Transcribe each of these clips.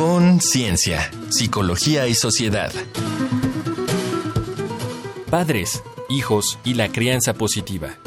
Conciencia, Psicología y Sociedad. Padres, hijos y la crianza positiva.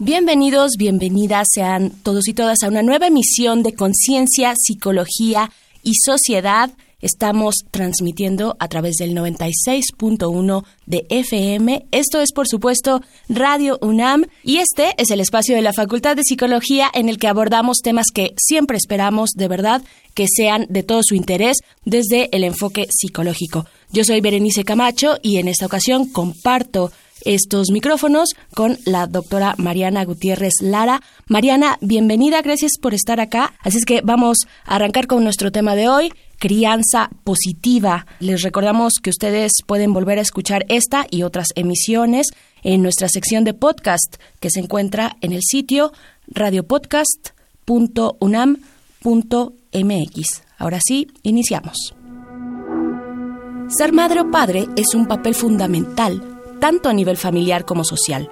Bienvenidos, bienvenidas sean todos y todas a una nueva emisión de Conciencia, Psicología y Sociedad. Estamos transmitiendo a través del 96.1 de FM. Esto es, por supuesto, Radio UNAM y este es el espacio de la Facultad de Psicología en el que abordamos temas que siempre esperamos, de verdad, que sean de todo su interés desde el enfoque psicológico. Yo soy Berenice Camacho y en esta ocasión comparto estos micrófonos con la doctora Mariana Gutiérrez Lara. Mariana, bienvenida, gracias por estar acá. Así es que vamos a arrancar con nuestro tema de hoy, crianza positiva. Les recordamos que ustedes pueden volver a escuchar esta y otras emisiones en nuestra sección de podcast que se encuentra en el sitio radiopodcast.unam.mx. Ahora sí, iniciamos. Ser madre o padre es un papel fundamental, tanto a nivel familiar como social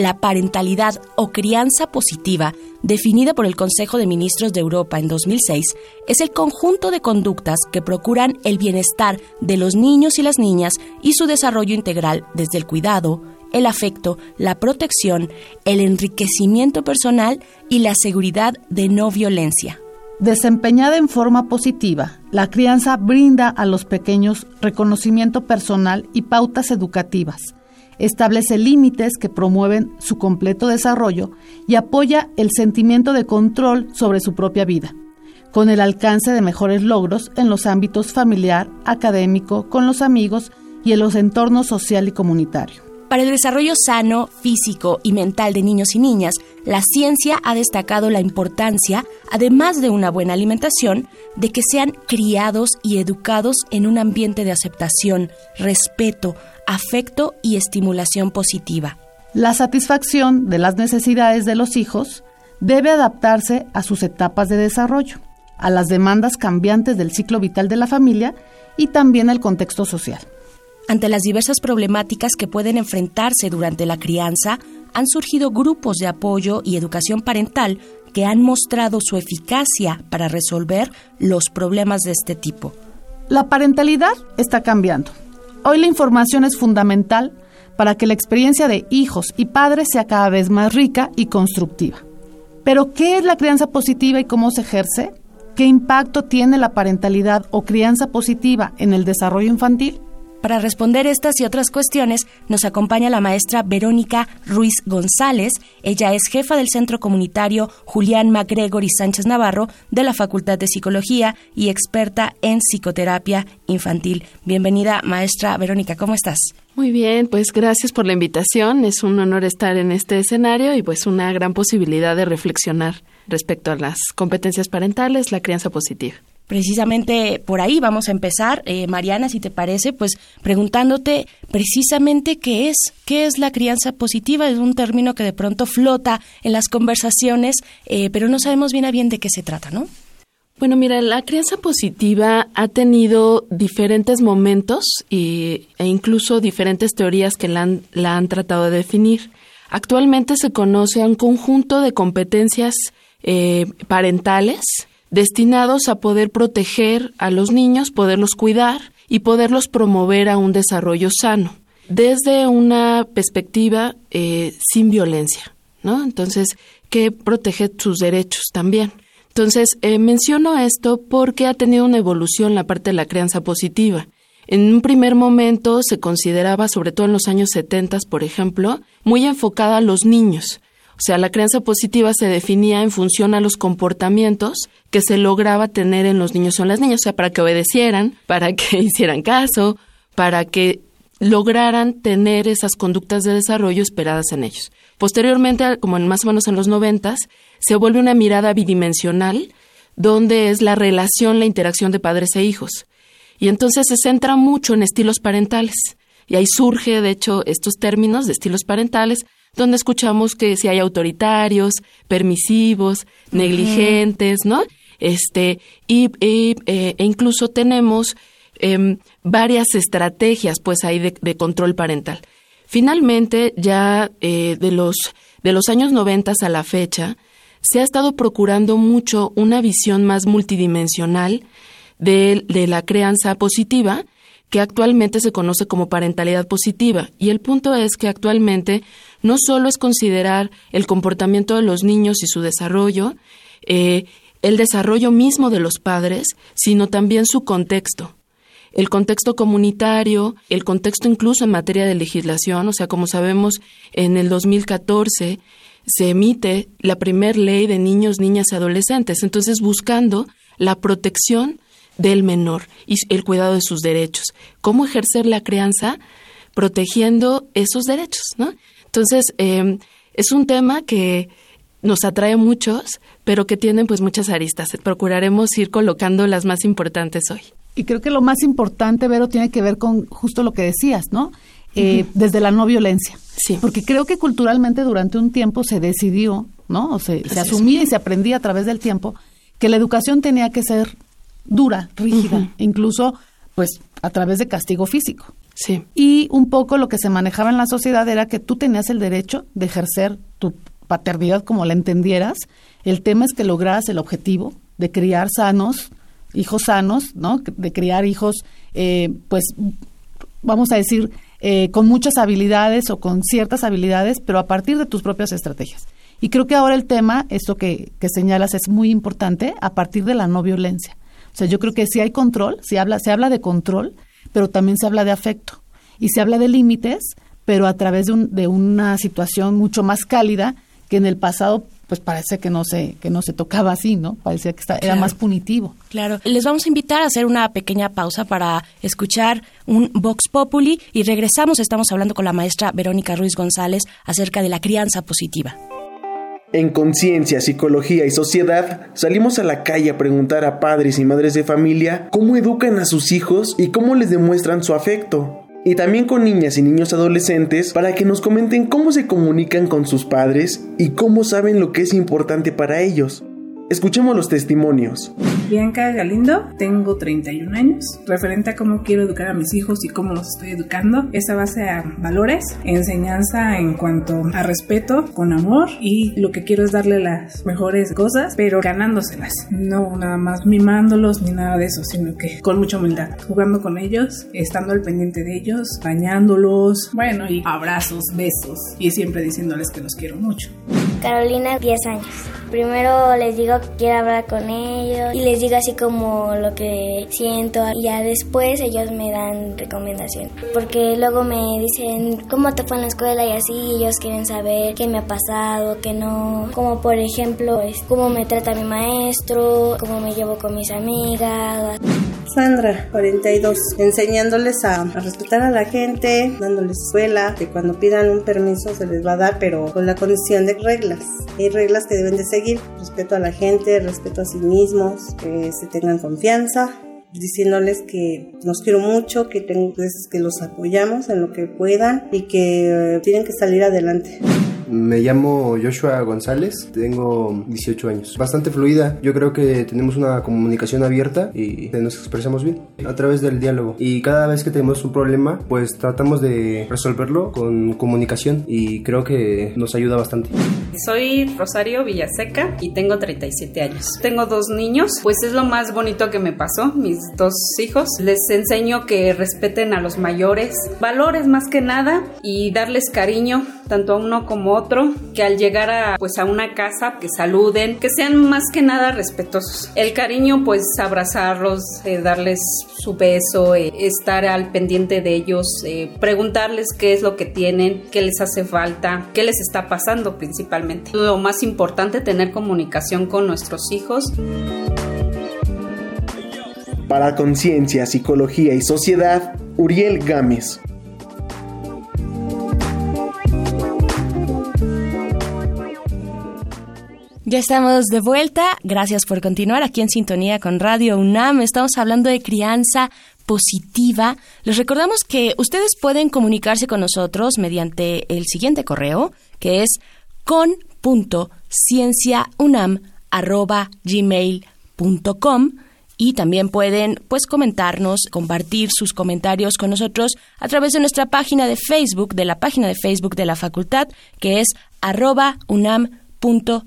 la parentalidad o crianza positiva, definida por el Consejo de Ministros de Europa en 2006, es el conjunto de conductas que procuran el bienestar de los niños y las niñas y su desarrollo integral desde el cuidado, el afecto, la protección, el enriquecimiento personal y la seguridad de no violencia. Desempeñada en forma positiva, la crianza brinda a los pequeños reconocimiento personal y pautas educativas establece límites que promueven su completo desarrollo y apoya el sentimiento de control sobre su propia vida, con el alcance de mejores logros en los ámbitos familiar, académico, con los amigos y en los entornos social y comunitario. Para el desarrollo sano, físico y mental de niños y niñas, la ciencia ha destacado la importancia, además de una buena alimentación, de que sean criados y educados en un ambiente de aceptación, respeto, afecto y estimulación positiva. La satisfacción de las necesidades de los hijos debe adaptarse a sus etapas de desarrollo, a las demandas cambiantes del ciclo vital de la familia y también al contexto social. Ante las diversas problemáticas que pueden enfrentarse durante la crianza, han surgido grupos de apoyo y educación parental que han mostrado su eficacia para resolver los problemas de este tipo. La parentalidad está cambiando Hoy la información es fundamental para que la experiencia de hijos y padres sea cada vez más rica y constructiva. Pero, ¿qué es la crianza positiva y cómo se ejerce? ¿Qué impacto tiene la parentalidad o crianza positiva en el desarrollo infantil? Para responder estas y otras cuestiones, nos acompaña la maestra Verónica Ruiz González. Ella es jefa del Centro Comunitario Julián MacGregor y Sánchez Navarro de la Facultad de Psicología y experta en psicoterapia infantil. Bienvenida, maestra Verónica, ¿cómo estás? Muy bien, pues gracias por la invitación. Es un honor estar en este escenario y pues una gran posibilidad de reflexionar respecto a las competencias parentales, la crianza positiva precisamente por ahí vamos a empezar, eh, Mariana, si te parece, pues preguntándote precisamente qué es, qué es la crianza positiva, es un término que de pronto flota en las conversaciones, eh, pero no sabemos bien a bien de qué se trata, ¿no? Bueno, mira, la crianza positiva ha tenido diferentes momentos e incluso diferentes teorías que la han, la han tratado de definir. Actualmente se conoce a un conjunto de competencias eh, parentales destinados a poder proteger a los niños, poderlos cuidar y poderlos promover a un desarrollo sano, desde una perspectiva eh, sin violencia, ¿no? Entonces, que protege sus derechos también. Entonces, eh, menciono esto porque ha tenido una evolución la parte de la crianza positiva. En un primer momento se consideraba, sobre todo en los años 70, por ejemplo, muy enfocada a los niños, o sea, la crianza positiva se definía en función a los comportamientos que se lograba tener en los niños o en las niñas, o sea, para que obedecieran, para que hicieran caso, para que lograran tener esas conductas de desarrollo esperadas en ellos. Posteriormente, como en más o menos en los noventas, se vuelve una mirada bidimensional, donde es la relación, la interacción de padres e hijos. Y entonces se centra mucho en estilos parentales. Y ahí surge, de hecho, estos términos de estilos parentales, donde escuchamos que si hay autoritarios, permisivos, negligentes, ¿no? Este, y, eh, e incluso tenemos em, varias estrategias, pues, ahí de, control parental. Finalmente, ya eh, de, los, de los años noventas a la fecha, se ha estado procurando mucho una visión más multidimensional de, de la crianza positiva, que actualmente se conoce como parentalidad positiva. Y el punto es que actualmente no solo es considerar el comportamiento de los niños y su desarrollo, eh, el desarrollo mismo de los padres, sino también su contexto. El contexto comunitario, el contexto incluso en materia de legislación, o sea, como sabemos, en el 2014 se emite la primer ley de niños, niñas y adolescentes, entonces buscando la protección del menor y el cuidado de sus derechos. ¿Cómo ejercer la crianza protegiendo esos derechos? ¿no? Entonces, eh, es un tema que nos atrae muchos, pero que tienen pues muchas aristas. Procuraremos ir colocando las más importantes hoy. Y creo que lo más importante, Vero, tiene que ver con justo lo que decías, ¿no? Eh, desde la no violencia. Sí. Porque creo que culturalmente durante un tiempo se decidió, ¿no? O se, se asumía y se aprendía a través del tiempo que la educación tenía que ser dura, rígida, incluso pues a través de castigo físico. Sí. Y un poco lo que se manejaba en la sociedad era que tú tenías el derecho de ejercer tu paternidad como la entendieras. El tema es que lograras el objetivo de criar sanos, hijos sanos, ¿no? De criar hijos, eh, pues, vamos a decir, eh, con muchas habilidades o con ciertas habilidades, pero a partir de tus propias estrategias. Y creo que ahora el tema, esto que, que señalas, es muy importante a partir de la no violencia. O sea, yo creo que si hay control, si habla, se habla de control, pero también se habla de afecto. Y se habla de límites, pero a través de, un, de una situación mucho más cálida que en el pasado pues parece que no se que no se tocaba así, ¿no? Parecía que era más punitivo. Claro. Les vamos a invitar a hacer una pequeña pausa para escuchar un Vox Populi y regresamos. Estamos hablando con la maestra Verónica Ruiz González acerca de la crianza positiva. En Conciencia, Psicología y Sociedad salimos a la calle a preguntar a padres y madres de familia cómo educan a sus hijos y cómo les demuestran su afecto. Y también con niñas y niños adolescentes para que nos comenten cómo se comunican con sus padres y cómo saben lo que es importante para ellos. Escuchemos los testimonios. Bianca Galindo, tengo 31 años. Referente a cómo quiero educar a mis hijos y cómo los estoy educando, esta base a valores, enseñanza en cuanto a respeto, con amor y lo que quiero es darle las mejores cosas, pero ganándoselas. No nada más mimándolos ni nada de eso, sino que con mucha humildad, jugando con ellos, estando al pendiente de ellos, bañándolos, bueno, y abrazos, besos y siempre diciéndoles que los quiero mucho. Carolina, 10 años. Primero les digo que quiero hablar con ellos y les digo así como lo que siento y ya después ellos me dan recomendación. Porque luego me dicen cómo te fue en la escuela y así ellos quieren saber qué me ha pasado, qué no. Como por ejemplo, cómo me trata mi maestro, cómo me llevo con mis amigas. Sandra, 42, enseñándoles a, a, respetar a la gente, dándoles escuela, que cuando pidan un permiso se les va a dar, pero con la condición de reglas. Hay reglas que deben de seguir, respeto a la gente, respeto a sí mismos, que se tengan confianza, diciéndoles que los quiero mucho, que tengo que los apoyamos en lo que puedan y que eh, tienen que salir adelante. Me llamo Joshua González, tengo 18 años. Bastante fluida, yo creo que tenemos una comunicación abierta y nos expresamos bien a través del diálogo. Y cada vez que tenemos un problema, pues tratamos de resolverlo con comunicación y creo que nos ayuda bastante. Soy Rosario Villaseca y tengo 37 años. Tengo dos niños, pues es lo más bonito que me pasó, mis dos hijos. Les enseño que respeten a los mayores, valores más que nada y darles cariño tanto a uno como a otro, que al llegar a pues a una casa que saluden, que sean más que nada respetuosos. El cariño pues abrazarlos, eh, darles su beso, eh, estar al pendiente de ellos, eh, preguntarles qué es lo que tienen, qué les hace falta, qué les está pasando principalmente. Lo más importante tener comunicación con nuestros hijos. Para Conciencia, Psicología y Sociedad, Uriel Gámez. Ya estamos de vuelta. Gracias por continuar aquí en sintonía con Radio UNAM. Estamos hablando de crianza positiva. Les recordamos que ustedes pueden comunicarse con nosotros mediante el siguiente correo, que es con.cienciaunam.gmail.com y también pueden pues comentarnos, compartir sus comentarios con nosotros a través de nuestra página de Facebook, de la página de Facebook de la facultad, que es arroba UNAM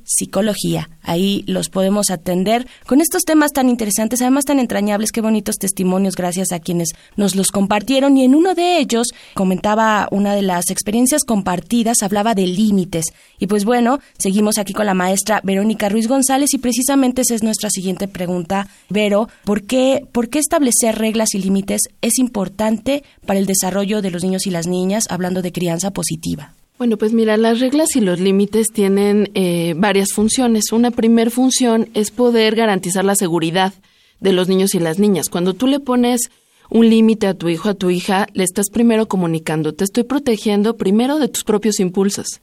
psicología. Ahí los podemos atender con estos temas tan interesantes, además tan entrañables, qué bonitos testimonios gracias a quienes nos los compartieron y en uno de ellos comentaba una de las experiencias compartidas, hablaba de límites. Y pues bueno, seguimos aquí con la maestra Verónica Ruiz González y precisamente esa es nuestra siguiente pregunta. Vero, ¿por qué, ¿por qué establecer reglas y límites es importante para el desarrollo de los niños y las niñas, hablando de crianza positiva? Bueno, pues mira, las reglas y los límites tienen eh, varias funciones. Una primer función es poder garantizar la seguridad de los niños y las niñas. Cuando tú le pones un límite a tu hijo, a tu hija, le estás primero comunicando, te estoy protegiendo primero de tus propios impulsos.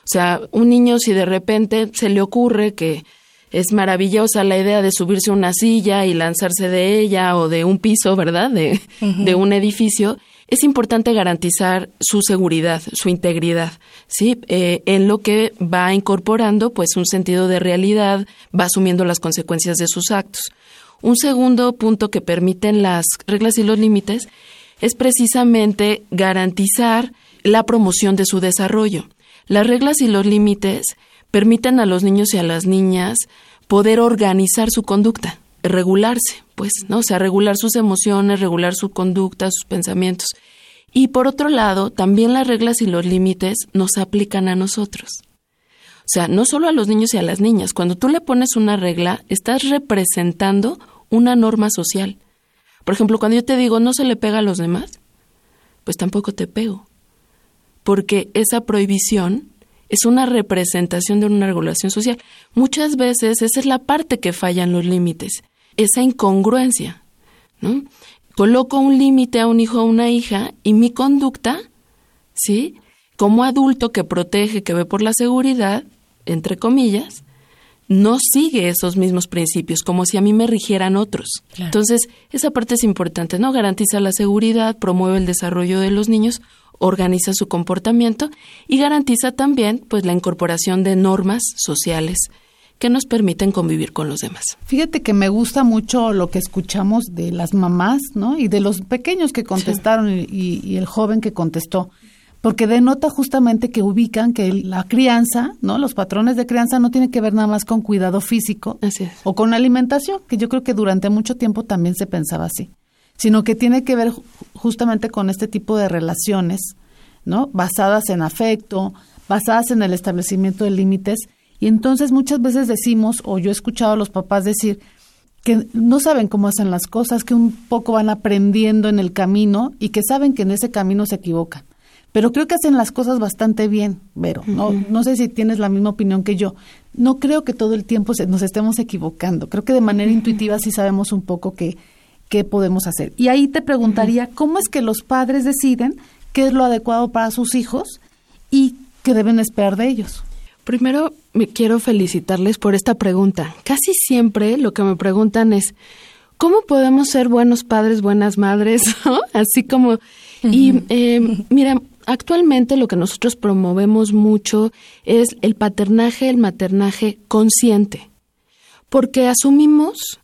O sea, un niño si de repente se le ocurre que es maravillosa la idea de subirse a una silla y lanzarse de ella o de un piso, ¿verdad? De, de un edificio, es importante garantizar su seguridad, su integridad, ¿sí? Eh, en lo que va incorporando, pues, un sentido de realidad, va asumiendo las consecuencias de sus actos. Un segundo punto que permiten las reglas y los límites es precisamente garantizar la promoción de su desarrollo. Las reglas y los límites permiten a los niños y a las niñas poder organizar su conducta, regularse, pues, ¿no? O sea, regular sus emociones, regular su conducta, sus pensamientos. Y por otro lado, también las reglas y los límites nos aplican a nosotros. O sea, no solo a los niños y a las niñas. Cuando tú le pones una regla, estás representando una norma social. Por ejemplo, cuando yo te digo no se le pega a los demás, pues tampoco te pego. Porque esa prohibición es una representación de una regulación social. Muchas veces esa es la parte que falla en los límites esa incongruencia, ¿no? Coloco un límite a un hijo o una hija y mi conducta, ¿sí? Como adulto que protege, que ve por la seguridad, entre comillas, no sigue esos mismos principios, como si a mí me rigieran otros. Entonces, esa parte es importante, ¿no? Garantiza la seguridad, promueve el desarrollo de los niños, organiza su comportamiento y garantiza también, pues, la incorporación de normas sociales que nos permiten convivir con los demás. Fíjate que me gusta mucho lo que escuchamos de las mamás, ¿no? Y de los pequeños que contestaron y, el joven que contestó, porque denota justamente que ubican que la crianza, ¿no? Los patrones de crianza no tienen que ver nada más con cuidado físico o con alimentación, que yo creo que durante mucho tiempo también se pensaba así, sino que tiene que ver justamente con este tipo de relaciones, ¿no? Basadas en afecto, basadas en el establecimiento de límites y entonces muchas veces decimos, o yo he escuchado a los papás decir, que no saben cómo hacen las cosas, que un poco van aprendiendo en el camino y que saben que en ese camino se equivocan. Pero creo que hacen las cosas bastante bien, Vero. No, no sé si tienes la misma opinión que yo. No creo que todo el tiempo nos estemos equivocando. Creo que de manera intuitiva sí sabemos un poco qué, qué podemos hacer. Y ahí te preguntaría, ¿cómo es que los padres deciden qué es lo adecuado para sus hijos y qué deben esperar de ellos? Primero, me quiero felicitarles por esta pregunta. Casi siempre lo que me preguntan es, ¿cómo podemos ser buenos padres, buenas madres? Así como... Y eh, mira, actualmente lo que nosotros promovemos mucho es el paternaje, el maternaje consciente, porque asumimos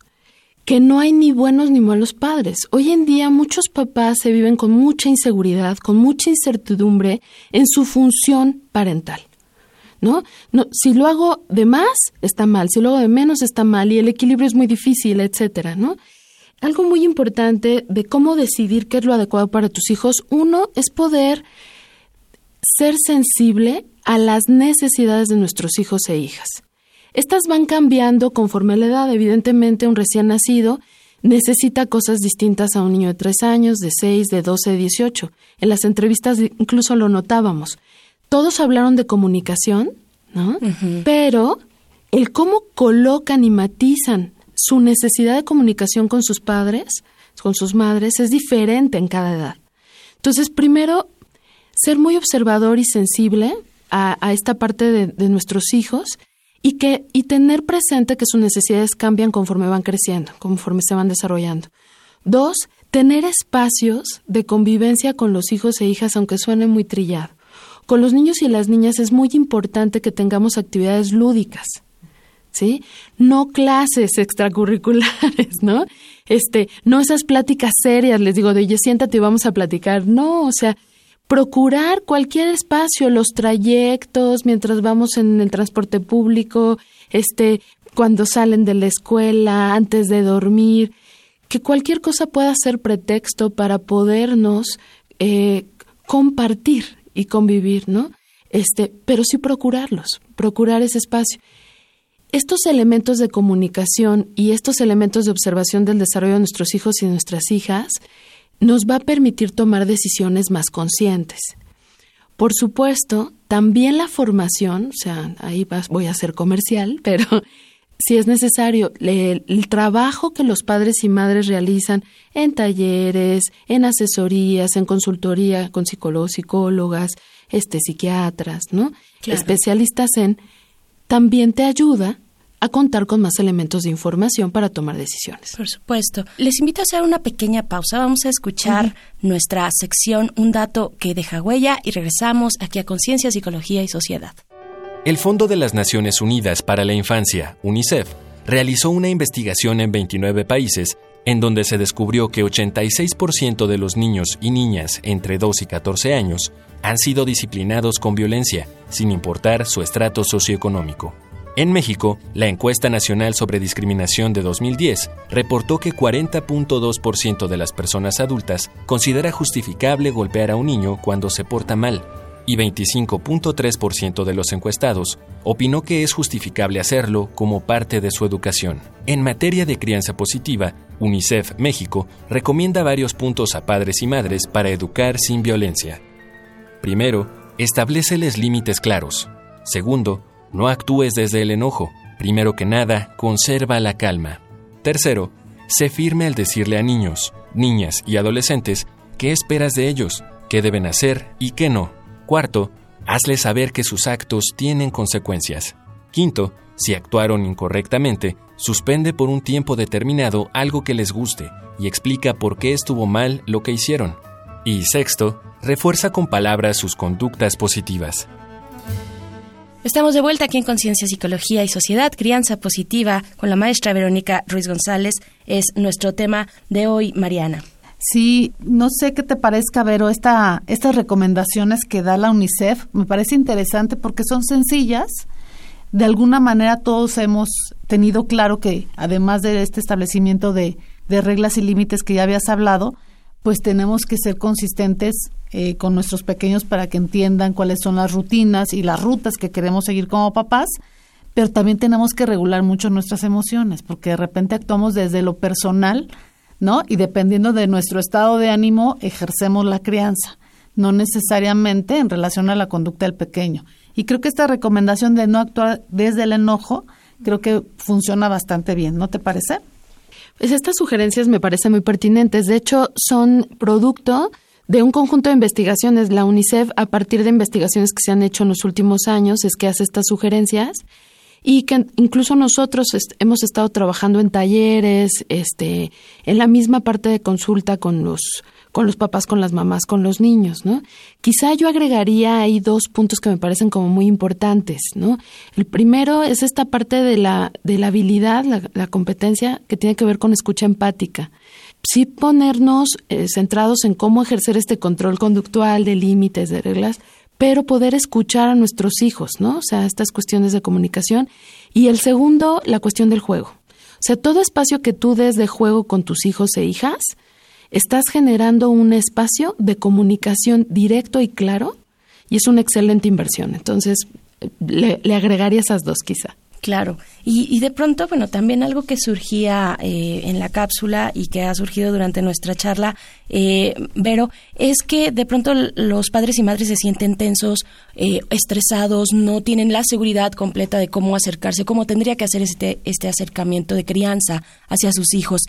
que no hay ni buenos ni malos padres. Hoy en día muchos papás se viven con mucha inseguridad, con mucha incertidumbre en su función parental. ¿no? Si lo hago de más, está mal, si lo hago de menos, está mal, y el equilibrio es muy difícil, etcétera, ¿no? Algo muy importante de cómo decidir qué es lo adecuado para tus hijos, uno es poder ser sensible a las necesidades de nuestros hijos e hijas. Estas van cambiando conforme a la edad. Evidentemente, un recién nacido necesita cosas distintas a un niño de tres años, de seis, de doce, de dieciocho. En las entrevistas incluso lo notábamos todos hablaron de comunicación, ¿no? Pero el cómo colocan y matizan su necesidad de comunicación con sus padres, con sus madres, es diferente en cada edad. Entonces, primero, ser muy observador y sensible a, esta parte de, de, nuestros hijos y, que, y tener presente que sus necesidades cambian conforme van creciendo, conforme se van desarrollando. Dos, tener espacios de convivencia con los hijos e hijas, aunque suene muy trillado. Con los niños y las niñas es muy importante que tengamos actividades lúdicas. ¿Sí? No clases extracurriculares, ¿no? Este, no esas pláticas serias, les digo, de oye, siéntate y vamos a platicar. No, o sea, procurar cualquier espacio, los trayectos, mientras vamos en el transporte público, este, cuando salen de la escuela, antes de dormir, que cualquier cosa pueda ser pretexto para podernos eh, compartir y convivir, ¿no? Este, pero sí procurarlos, procurar ese espacio. Estos elementos de comunicación y estos elementos de observación del desarrollo de nuestros hijos y nuestras hijas nos va a permitir tomar decisiones más conscientes. Por supuesto, también la formación, o sea, ahí voy a ser comercial, pero si es necesario, el, trabajo que los padres y madres realizan en talleres, en asesorías, en consultoría con psicólogos, psicólogas, este, psiquiatras, ¿no? Especialistas en, también te ayuda a contar con más elementos de información para tomar decisiones. Por supuesto. Les invito a hacer una pequeña pausa. Vamos a escuchar nuestra sección Un dato que deja huella y regresamos aquí a Conciencia, Psicología y Sociedad. El Fondo de las Naciones Unidas para la Infancia, UNICEF, realizó una investigación en 29 países en donde se descubrió que 86% de los niños y niñas entre 2 y 14 años han sido disciplinados con violencia, sin importar su estrato socioeconómico. En México, la encuesta nacional sobre discriminación de 2010 reportó que 40.2% de las personas adultas considera justificable golpear a un niño cuando se porta mal, y 25.3% de los encuestados opinó que es justificable hacerlo como parte de su educación. En materia de crianza positiva, UNICEF México recomienda varios puntos a padres y madres para educar sin violencia. Primero, estableceles límites claros. Segundo, no actúes desde el enojo. Primero que nada, conserva la calma. Tercero, sé firme al decirle a niños, niñas y adolescentes qué esperas de ellos, qué deben hacer y qué no. Cuarto, hazle saber que sus actos tienen consecuencias. Quinto, si actuaron incorrectamente, suspende por un tiempo determinado algo que les guste y explica por qué estuvo mal lo que hicieron. Y sexto, refuerza con palabras sus conductas positivas. Estamos de vuelta aquí en Conciencia, Psicología y Sociedad, Crianza Positiva, con la maestra Verónica Ruiz González. Es nuestro tema de hoy, Mariana. Sí, no sé qué te parezca, Vero, esta, estas recomendaciones que da la UNICEF me parece interesante porque son sencillas. De alguna manera todos hemos tenido claro que además de este establecimiento de, de reglas y límites que ya habías hablado, pues tenemos que ser consistentes eh, con nuestros pequeños para que entiendan cuáles son las rutinas y las rutas que queremos seguir como papás, pero también tenemos que regular mucho nuestras emociones, porque de repente actuamos desde lo personal ¿no? Y dependiendo de nuestro estado de ánimo, ejercemos la crianza, no necesariamente en relación a la conducta del pequeño. Y creo que esta recomendación de no actuar desde el enojo, creo que funciona bastante bien, ¿no te parece? Pues estas sugerencias me parecen muy pertinentes. De hecho, son producto de un conjunto de investigaciones. La UNICEF, a partir de investigaciones que se han hecho en los últimos años, es que hace estas sugerencias y que incluso nosotros hemos estado trabajando en talleres, este, en la misma parte de consulta con los con los papás, con las mamás, con los niños, ¿no? Quizá yo agregaría ahí dos puntos que me parecen como muy importantes, ¿no? El primero es esta parte de la, de la habilidad, la, competencia que tiene que ver con escucha empática. Sí ponernos eh, centrados en cómo ejercer este control conductual de límites, de reglas, pero poder escuchar a nuestros hijos, ¿no? O sea, estas cuestiones de comunicación. Y el segundo, la cuestión del juego. O sea, todo espacio que tú des de juego con tus hijos e hijas, estás generando un espacio de comunicación directo y claro y es una excelente inversión. Entonces, le, le agregaría esas dos quizá. Claro, y, de pronto, bueno, también algo que surgía eh, en la cápsula y que ha surgido durante nuestra charla, eh, Vero, es que de pronto los padres y madres se sienten tensos, eh, estresados, no tienen la seguridad completa de cómo acercarse, cómo tendría que hacer este, este acercamiento de crianza hacia sus hijos.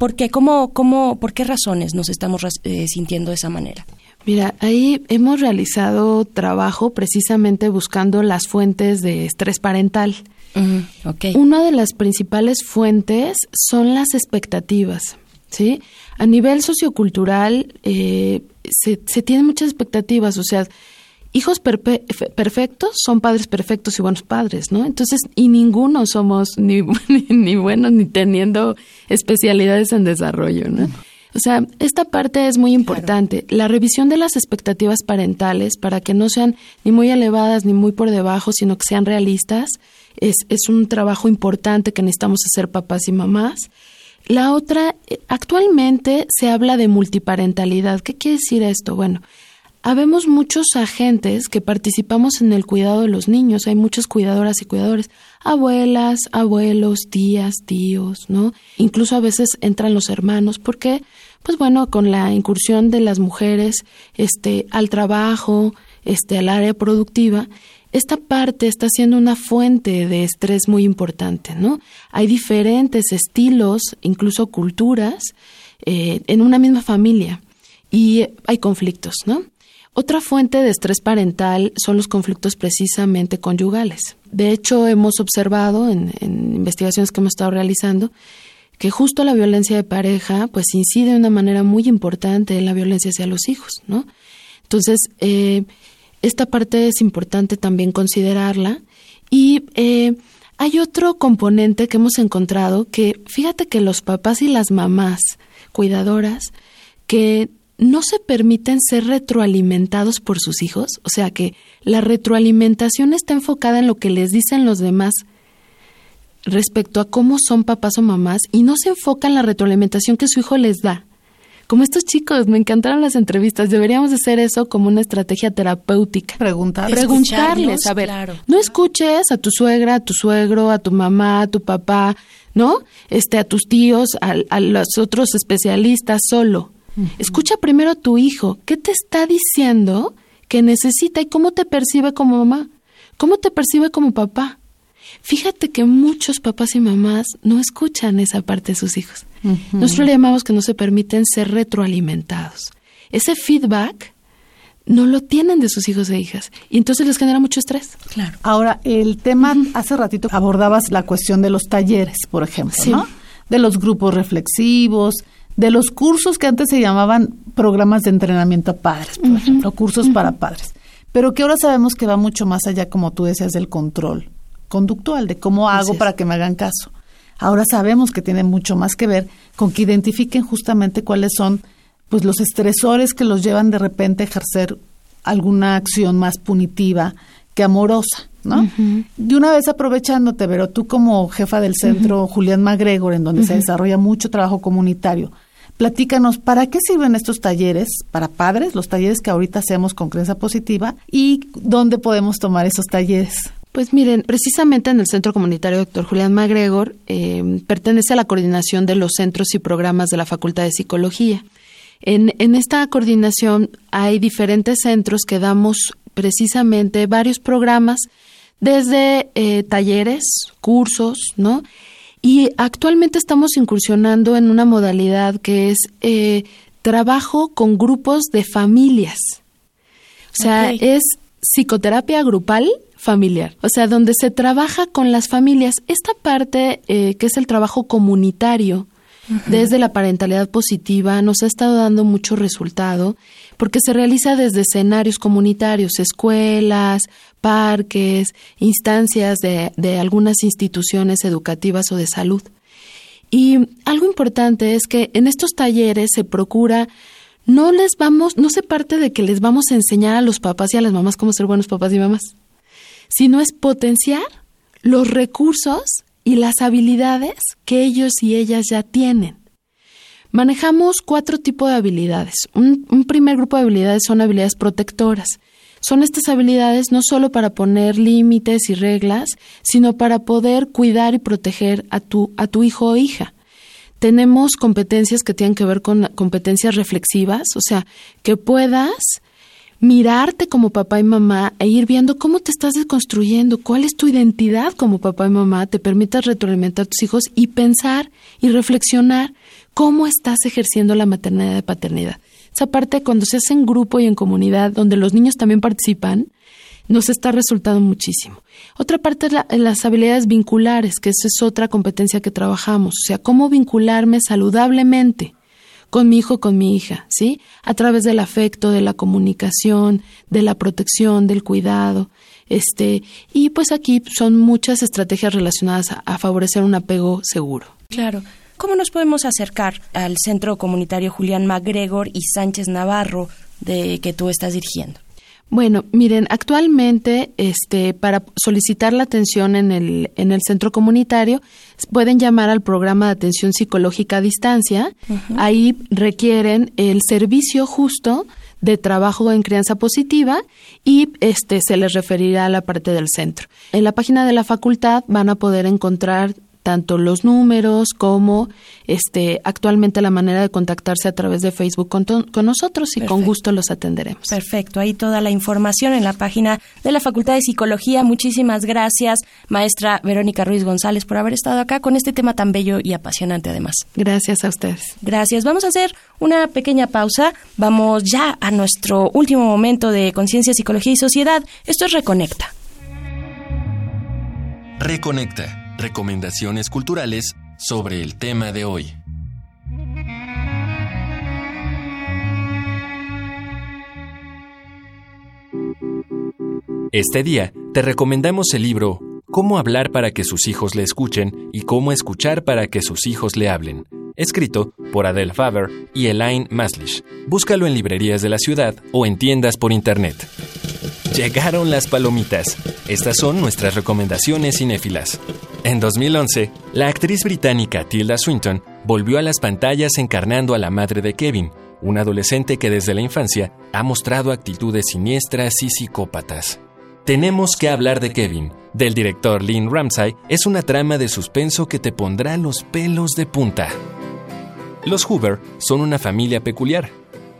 Eh, ¿Por qué? ¿Cómo, cómo, ¿Por qué razones nos estamos sintiendo de esa manera? Mira, ahí hemos realizado trabajo precisamente buscando las fuentes de estrés parental. Una de las principales fuentes son las expectativas. ¿sí? A nivel sociocultural eh, se, se tienen muchas expectativas, o sea, hijos perfectos son padres perfectos y buenos padres, ¿no? Entonces, y ninguno somos ni, ni, ni buenos ni teniendo especialidades en desarrollo, ¿no? O sea, esta parte es muy importante. La revisión de las expectativas parentales para que no sean ni muy elevadas ni muy por debajo, sino que sean realistas, es, es un trabajo importante que necesitamos hacer papás y mamás. La otra, eh, actualmente se habla de multiparentalidad. ¿Qué quiere decir esto? Bueno, habemos muchos agentes que participamos en el cuidado de los niños. Hay muchas cuidadoras y cuidadores, abuelas, abuelos, tías, tíos, ¿no? Incluso a veces entran los hermanos, porque, pues bueno, con la incursión de las mujeres, este, al trabajo, este, al área productiva, esta parte está siendo una fuente de estrés muy importante, ¿no? Hay diferentes estilos, incluso culturas, eh, en una misma familia y hay conflictos, ¿no? Otra fuente de estrés parental son los conflictos precisamente conyugales. De hecho, hemos observado en, investigaciones que hemos estado realizando que justo la violencia de pareja pues incide de una manera muy importante en la violencia hacia los hijos, ¿no? Entonces, eh, esta parte es importante también considerarla. Y eh, hay otro componente que hemos encontrado que, fíjate que los papás y las mamás cuidadoras que no se permiten ser retroalimentados por sus hijos, o sea que la retroalimentación está enfocada en lo que les dicen los demás respecto a cómo son papás o mamás y no se enfoca en la retroalimentación que su hijo les da. Como estos chicos, me encantaron las entrevistas. Deberíamos hacer eso como una estrategia terapéutica. Preguntarles. Preguntarles, a ver, no escuches a tu suegra, a tu suegro, a tu mamá, a tu papá, ¿no? Este, a tus tíos, a, los otros especialistas solo. Escucha primero a tu hijo. ¿Qué te está diciendo que necesita y cómo te percibe como mamá? ¿Cómo te percibe como papá? Fíjate que muchos papás y mamás no escuchan esa parte de sus hijos. Nosotros le llamamos que no se permiten ser retroalimentados. Ese feedback no lo tienen de sus hijos e hijas y entonces les genera mucho estrés. Claro. Ahora, el tema, hace ratito abordabas la cuestión de los talleres, por ejemplo, ¿no? De los grupos reflexivos, de los cursos que antes se llamaban programas de entrenamiento a padres, por ejemplo, cursos para padres, pero que ahora sabemos que va mucho más allá, como tú decías, del control conductual, de cómo hago para que me hagan caso. Ahora sabemos que tiene mucho más que ver con que identifiquen justamente cuáles son pues los estresores que los llevan de repente a ejercer alguna acción más punitiva que amorosa, ¿no? De una vez aprovechándote, pero tú como jefa del centro Julián MacGregor, en donde se desarrolla mucho trabajo comunitario, platícanos, ¿para qué sirven estos talleres para padres, los talleres que ahorita hacemos con creencia positiva y dónde podemos tomar esos talleres? Pues miren, precisamente en el Centro Comunitario Dr. Julián MacGregor eh, pertenece a la coordinación de los centros y programas de la Facultad de Psicología. En, en esta coordinación hay diferentes centros que damos precisamente varios programas, desde eh, talleres, cursos, ¿no? Y actualmente estamos incursionando en una modalidad que es eh, trabajo con grupos de familias. O sea, es psicoterapia grupal familiar, o sea, donde se trabaja con las familias. Esta parte eh, que es el trabajo comunitario desde la parentalidad positiva nos ha estado dando mucho resultado porque se realiza desde escenarios comunitarios, escuelas, parques, instancias de, de algunas instituciones educativas o de salud. Y algo importante es que en estos talleres se procura no les vamos, no se parte de que les vamos a enseñar a los papás y a las mamás cómo ser buenos papás y mamás sino es potenciar los recursos y las habilidades que ellos y ellas ya tienen. Manejamos cuatro tipos de habilidades. Un, primer grupo de habilidades son habilidades protectoras. Son estas habilidades no solo para poner límites y reglas, sino para poder cuidar y proteger a tu, a tu hijo o hija. Tenemos competencias que tienen que ver con competencias reflexivas, o sea, que puedas mirarte como papá y mamá e ir viendo cómo te estás desconstruyendo, cuál es tu identidad como papá y mamá, te permitas retroalimentar a tus hijos y pensar y reflexionar cómo estás ejerciendo la maternidad y paternidad. Esa parte cuando se hace en grupo y en comunidad, donde los niños también participan, nos está resultando muchísimo. Otra parte es las habilidades vinculares, que esa es otra competencia que trabajamos, o sea, cómo vincularme saludablemente con mi hijo, con mi hija, ¿sí? A través del afecto, de la comunicación, de la protección, del cuidado. Este, y pues aquí son muchas estrategias relacionadas a, favorecer un apego seguro. Claro. ¿cómo nos podemos acercar al Centro Comunitario Julián MacGregor y Sánchez Navarro de que tú estás dirigiendo? Bueno, miren, actualmente, este, para solicitar la atención en el, en el centro comunitario, pueden llamar al programa de atención psicológica a distancia. Ahí requieren el servicio justo de trabajo en crianza positiva y este se les referirá a la parte del centro. En la página de la facultad van a poder encontrar tanto los números como este actualmente la manera de contactarse a través de Facebook con, nosotros y con gusto los atenderemos. Perfecto, ahí toda la información en la página de la Facultad de Psicología. Muchísimas gracias, maestra Verónica Ruiz González, por haber estado acá con este tema tan bello y apasionante además. Gracias a ustedes. Gracias. Vamos a hacer una pequeña pausa. Vamos ya a nuestro último momento de conciencia, psicología y sociedad. Esto es Reconecta. Reconecta recomendaciones culturales sobre el tema de hoy. Este día te recomendamos el libro Cómo hablar para que sus hijos le escuchen y cómo escuchar para que sus hijos le hablen, escrito por Adele Faber y Elaine Maslish. Búscalo en librerías de la ciudad o en tiendas por internet. Llegaron las palomitas. Estas son nuestras recomendaciones cinéfilas. En 2011, la actriz británica Tilda Swinton volvió a las pantallas encarnando a la madre de Kevin, un adolescente que desde la infancia ha mostrado actitudes siniestras y psicópatas. Tenemos que hablar de Kevin, del director Lynn Ramsay, es una trama de suspenso que te pondrá los pelos de punta. Los Hoover son una familia peculiar.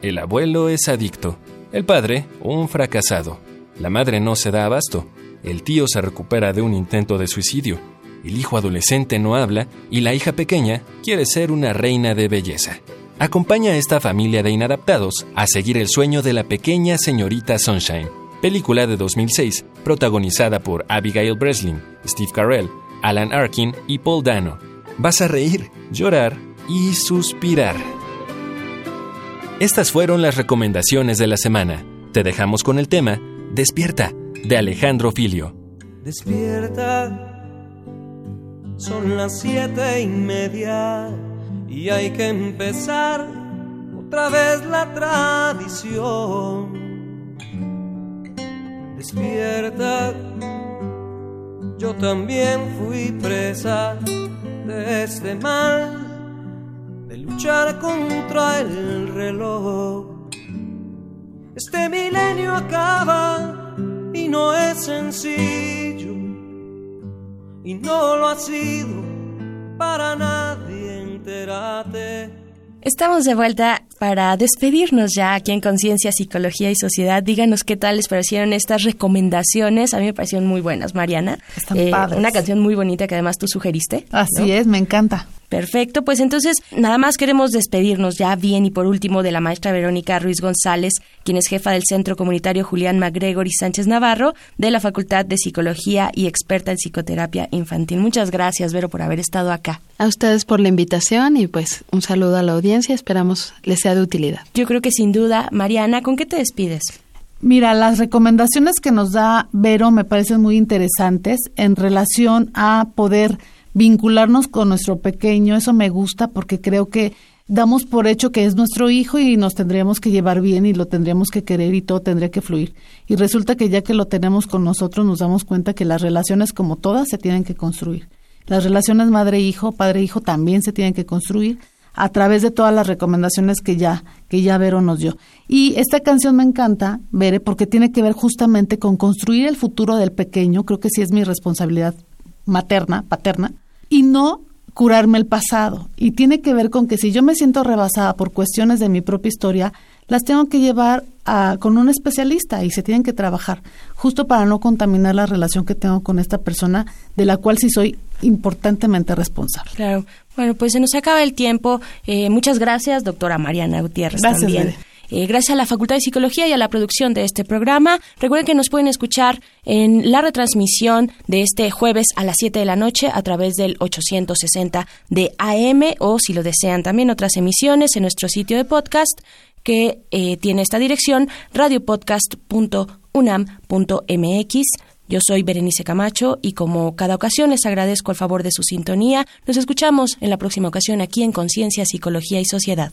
El abuelo es adicto, el padre un fracasado. La madre no se da abasto, el tío se recupera de un intento de suicidio el hijo adolescente no habla y la hija pequeña quiere ser una reina de belleza. Acompaña a esta familia de inadaptados a seguir el sueño de la pequeña señorita Sunshine, película de 2006 protagonizada por Abigail Breslin, Steve Carell, Alan Arkin y Paul Dano. Vas a reír, llorar y suspirar. Estas fueron las recomendaciones de la semana. Te dejamos con el tema Despierta, de Alejandro Filio. Despierta son las siete y media y hay que empezar otra vez la tradición. Despierta, yo también fui presa de este mal, de luchar contra el reloj. Este milenio acaba y no es sencillo y no lo ha sido para nadie, entérate. Estamos de vuelta para despedirnos ya aquí en Conciencia, Psicología y Sociedad. Díganos qué tal les parecieron estas recomendaciones. A mí me parecieron muy buenas, Mariana. Están eh, Una canción muy bonita que además tú sugeriste. Así es, me encanta. Perfecto, pues entonces nada más queremos despedirnos ya bien y por último de la maestra Verónica Ruiz González, quien es jefa del Centro Comunitario Julián MacGregor y Sánchez Navarro de la Facultad de Psicología y experta en psicoterapia infantil. Muchas gracias, Vero, por haber estado acá. A ustedes por la invitación y pues un saludo a la audiencia, esperamos les sea de utilidad. Yo creo que sin duda, Mariana, ¿con qué te despides? Mira, las recomendaciones que nos da Vero me parecen muy interesantes en relación a poder vincularnos con nuestro pequeño, eso me gusta porque creo que damos por hecho que es nuestro hijo y nos tendríamos que llevar bien y lo tendríamos que querer y todo tendría que fluir. Y resulta que ya que lo tenemos con nosotros nos damos cuenta que las relaciones como todas se tienen que construir. Las relaciones madre-hijo, padre-hijo también se tienen que construir a través de todas las recomendaciones que ya que ya Vero nos dio. Y esta canción me encanta, Vere, porque tiene que ver justamente con construir el futuro del pequeño, creo que sí es mi responsabilidad materna, paterna, y no curarme el pasado. Y tiene que ver con que si yo me siento rebasada por cuestiones de mi propia historia, las tengo que llevar a, con un especialista y se tienen que trabajar, justo para no contaminar la relación que tengo con esta persona, de la cual sí soy importantemente responsable. Claro. Bueno, pues se nos acaba el tiempo. Eh, muchas gracias, doctora Mariana Gutiérrez. Gracias, también. Eh, gracias a la Facultad de Psicología y a la producción de este programa. Recuerden que nos pueden escuchar en la retransmisión de este jueves a las 7 de la noche a través del 860 de AM o si lo desean también otras emisiones en nuestro sitio de podcast que eh, tiene esta dirección radiopodcast.unam.mx Yo soy Berenice Camacho y como cada ocasión les agradezco el favor de su sintonía. Nos escuchamos en la próxima ocasión aquí en Conciencia, Psicología y Sociedad.